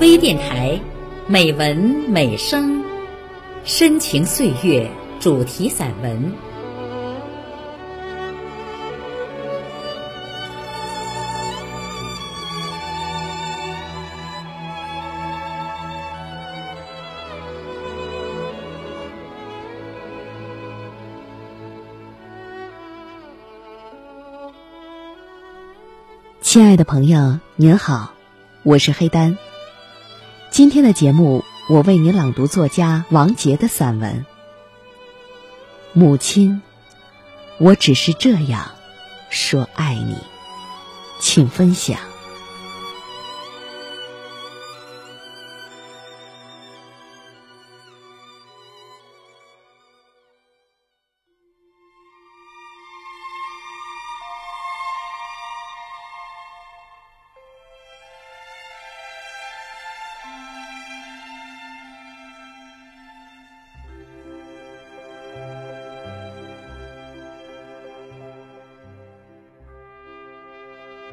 微电台，美文美声，深情岁月主题散文。亲爱的朋友，您好，我是黑丹。今天的节目，我为你朗读作家王杰的散文《母亲》，我只是这样说爱你，请分享。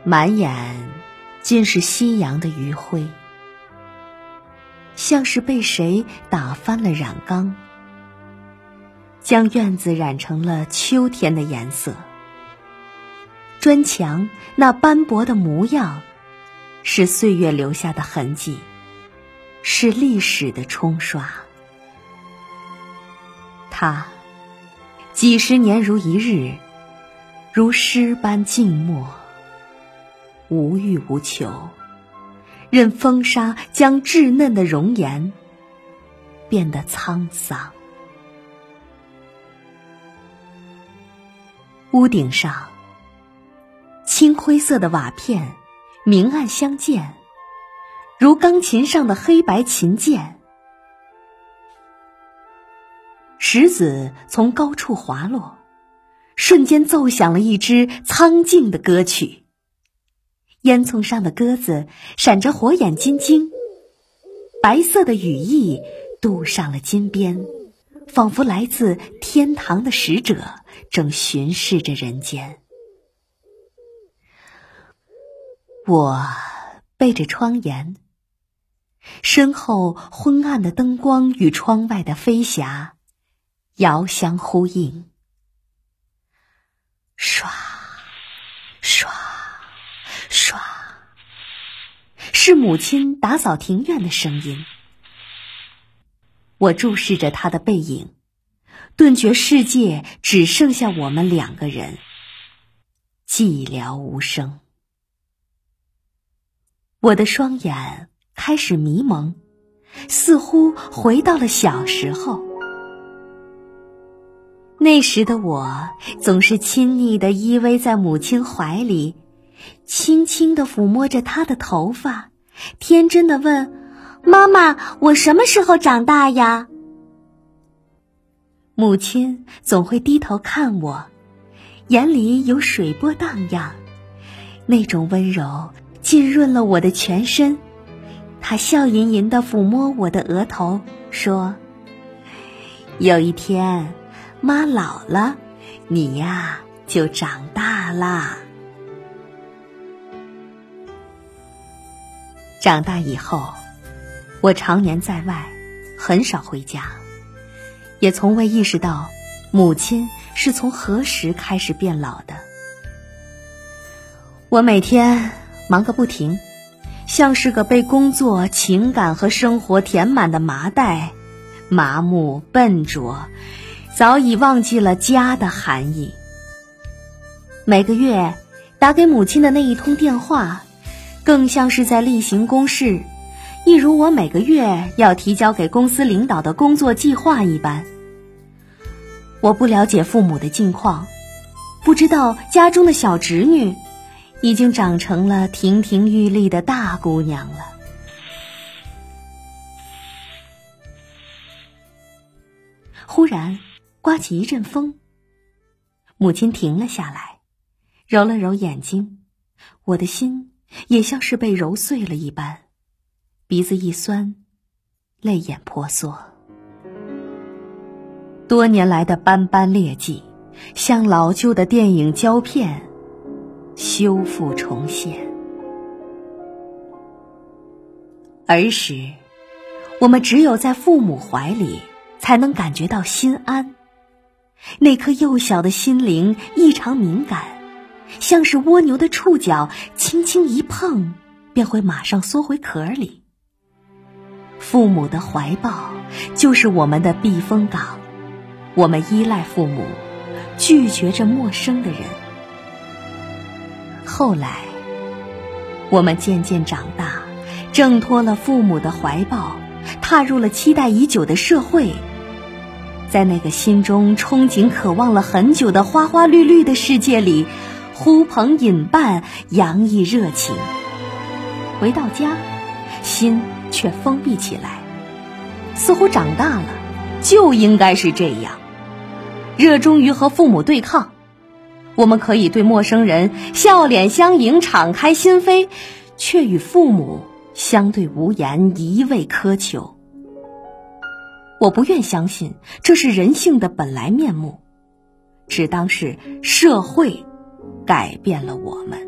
满眼尽是夕阳的余晖，像是被谁打翻了染缸，将院子染成了秋天的颜色。砖墙那斑驳的模样，是岁月留下的痕迹，是历史的冲刷。它几十年如一日，如诗般静默。无欲无求，任风沙将稚嫩的容颜变得沧桑。屋顶上，青灰色的瓦片明暗相间，如钢琴上的黑白琴键。石子从高处滑落，瞬间奏响了一支苍劲的歌曲。烟囱上的鸽子闪着火眼金睛，白色的羽翼镀上了金边，仿佛来自天堂的使者正巡视着人间。我背着窗沿，身后昏暗的灯光与窗外的飞霞遥相呼应，唰，唰。唰，是母亲打扫庭院的声音。我注视着她的背影，顿觉世界只剩下我们两个人，寂寥无声。我的双眼开始迷蒙，似乎回到了小时候。那时的我总是亲昵的依偎在母亲怀里。轻轻的抚摸着她的头发，天真的问：“妈妈，我什么时候长大呀？”母亲总会低头看我，眼里有水波荡漾，那种温柔浸润了我的全身。她笑吟吟的抚摸我的额头，说：“有一天，妈老了，你呀就长大啦。”长大以后，我常年在外，很少回家，也从未意识到母亲是从何时开始变老的。我每天忙个不停，像是个被工作、情感和生活填满的麻袋，麻木笨拙，早已忘记了家的含义。每个月打给母亲的那一通电话。更像是在例行公事，一如我每个月要提交给公司领导的工作计划一般。我不了解父母的近况，不知道家中的小侄女已经长成了亭亭玉立的大姑娘了。忽然刮起一阵风，母亲停了下来，揉了揉眼睛，我的心。也像是被揉碎了一般，鼻子一酸，泪眼婆娑。多年来的斑斑劣迹，像老旧的电影胶片，修复重现。儿时，我们只有在父母怀里，才能感觉到心安。那颗幼小的心灵异常敏感，像是蜗牛的触角，轻轻一碰，便会马上缩回壳里。父母的怀抱就是我们的避风港，我们依赖父母，拒绝着陌生的人。后来，我们渐渐长大，挣脱了父母的怀抱，踏入了期待已久的社会。在那个心中憧憬、渴望了很久的花花绿绿的世界里，呼朋引伴，洋溢热情。回到家，心却封闭起来，似乎长大了就应该是这样，热衷于和父母对抗。我们可以对陌生人笑脸相迎，敞开心扉，却与父母相对无言，一味苛求。我不愿相信这是人性的本来面目，只当是社会改变了我们。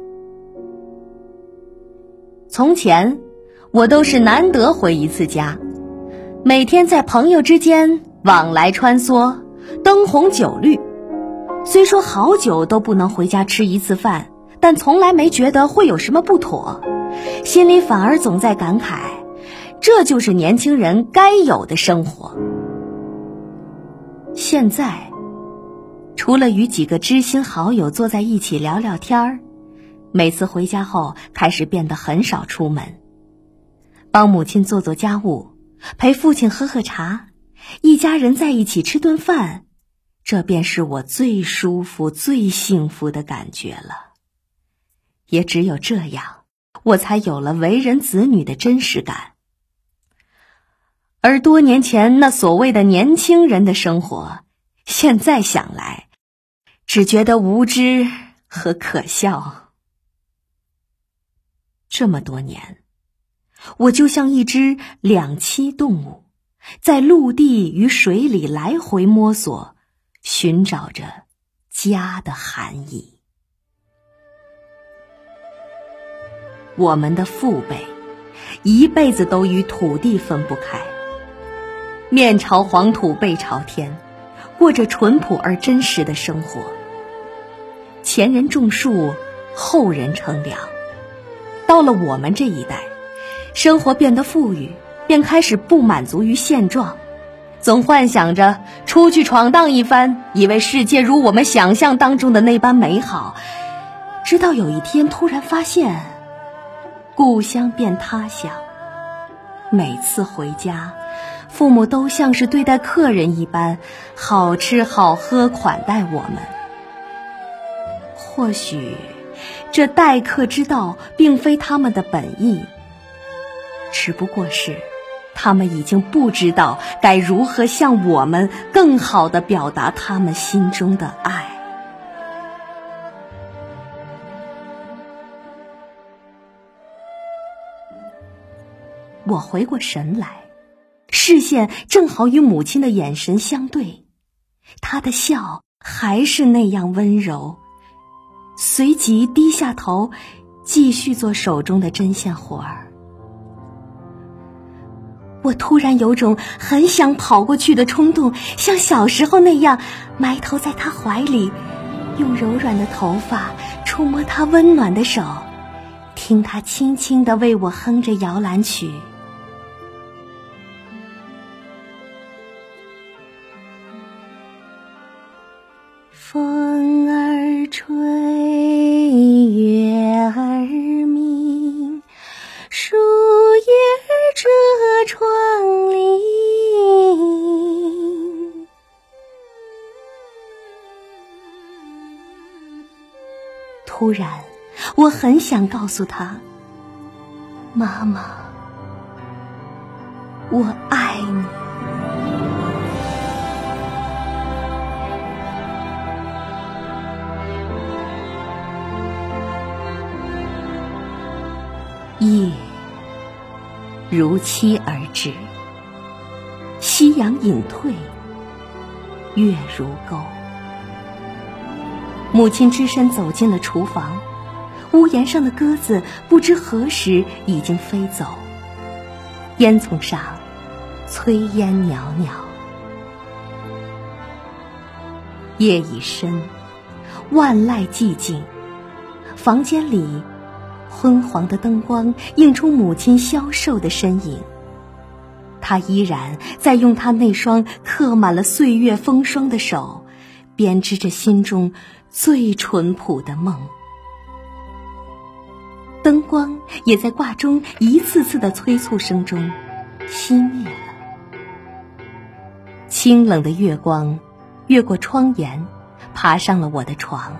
从前，我都是难得回一次家，每天在朋友之间往来穿梭，灯红酒绿。虽说好久都不能回家吃一次饭，但从来没觉得会有什么不妥，心里反而总在感慨。这就是年轻人该有的生活。现在，除了与几个知心好友坐在一起聊聊天儿，每次回家后开始变得很少出门，帮母亲做做家务，陪父亲喝喝茶，一家人在一起吃顿饭，这便是我最舒服、最幸福的感觉了。也只有这样，我才有了为人子女的真实感。而多年前那所谓的年轻人的生活，现在想来，只觉得无知和可笑。这么多年，我就像一只两栖动物，在陆地与水里来回摸索，寻找着家的含义。我们的父辈一辈子都与土地分不开。面朝黄土背朝天，过着淳朴而真实的生活。前人种树，后人乘凉。到了我们这一代，生活变得富裕，便开始不满足于现状，总幻想着出去闯荡一番，以为世界如我们想象当中的那般美好。直到有一天，突然发现，故乡变他乡。每次回家。父母都像是对待客人一般，好吃好喝款待我们。或许，这待客之道并非他们的本意，只不过是他们已经不知道该如何向我们更好的表达他们心中的爱。我回过神来。视线正好与母亲的眼神相对，她的笑还是那样温柔。随即低下头，继续做手中的针线活儿。我突然有种很想跑过去的冲动，像小时候那样埋头在她怀里，用柔软的头发触摸她温暖的手，听她轻轻的为我哼着摇篮曲。突然，我很想告诉他：“妈妈，我爱你。”夜如期而至，夕阳隐退，月如钩。母亲只身走进了厨房，屋檐上的鸽子不知何时已经飞走。烟囱上炊烟袅袅。夜已深，万籁寂静，房间里昏黄的灯光映出母亲消瘦的身影。她依然在用她那双刻满了岁月风霜的手，编织着心中最淳朴的梦。灯光也在挂钟一次次的催促声中熄灭了。清冷的月光越过窗沿，爬上了我的床。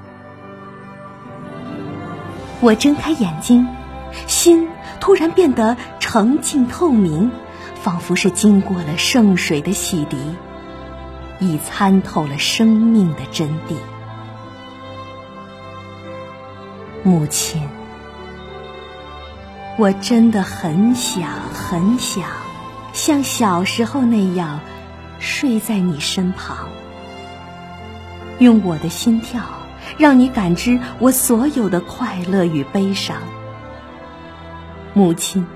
我睁开眼睛，心突然变得澄净透明，仿佛是经过了圣水的洗涤，已参透了生命的真谛。母亲。我真的很想很想，像小时候那样睡在你身旁，用我的心跳让你感知我所有的快乐与悲伤。母亲，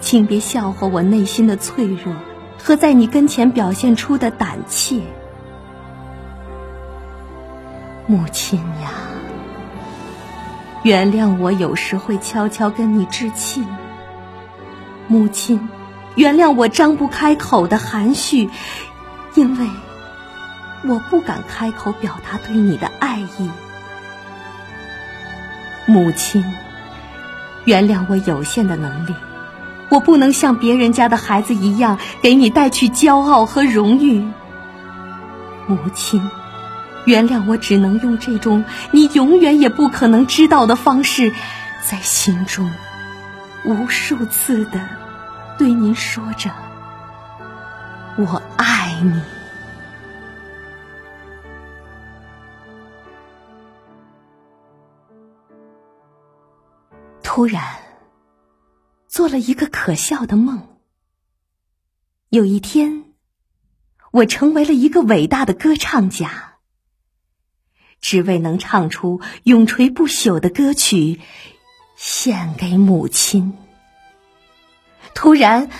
请别笑话我内心的脆弱和在你跟前表现出的胆怯。母亲呀！原谅我有时会悄悄跟你置气，母亲，原谅我张不开口的含蓄，因为我不敢开口表达对你的爱意。母亲，原谅我有限的能力，我不能像别人家的孩子一样给你带去骄傲和荣誉。母亲。原谅我，只能用这种你永远也不可能知道的方式，在心中无数次的对您说着“我爱你”。突然，做了一个可笑的梦。有一天，我成为了一个伟大的歌唱家。只为能唱出永垂不朽的歌曲，献给母亲。突然，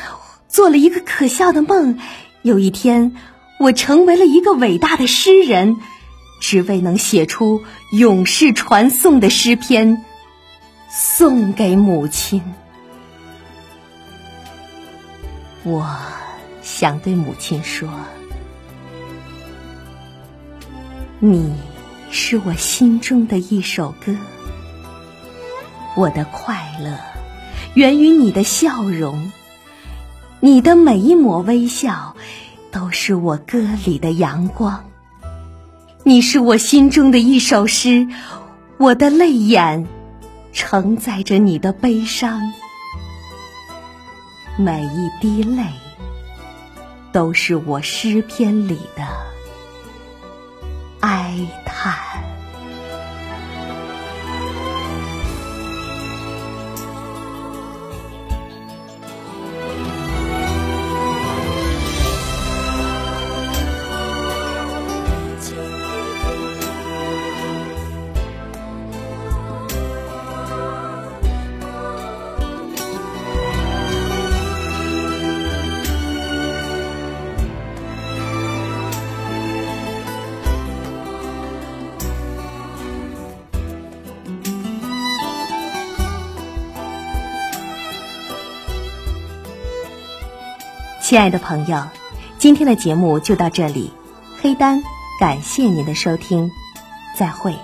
做了一个可笑的梦。有一天，我成为了一个伟大的诗人，只为能写出永世传颂的诗篇，送给母亲。我想对母亲说：“你。”是我心中的一首歌，我的快乐源于你的笑容，你的每一抹微笑都是我歌里的阳光。你是我心中的一首诗，我的泪眼承载着你的悲伤，每一滴泪都是我诗篇里的。哀叹。亲爱的朋友，今天的节目就到这里，黑丹感谢您的收听，再会。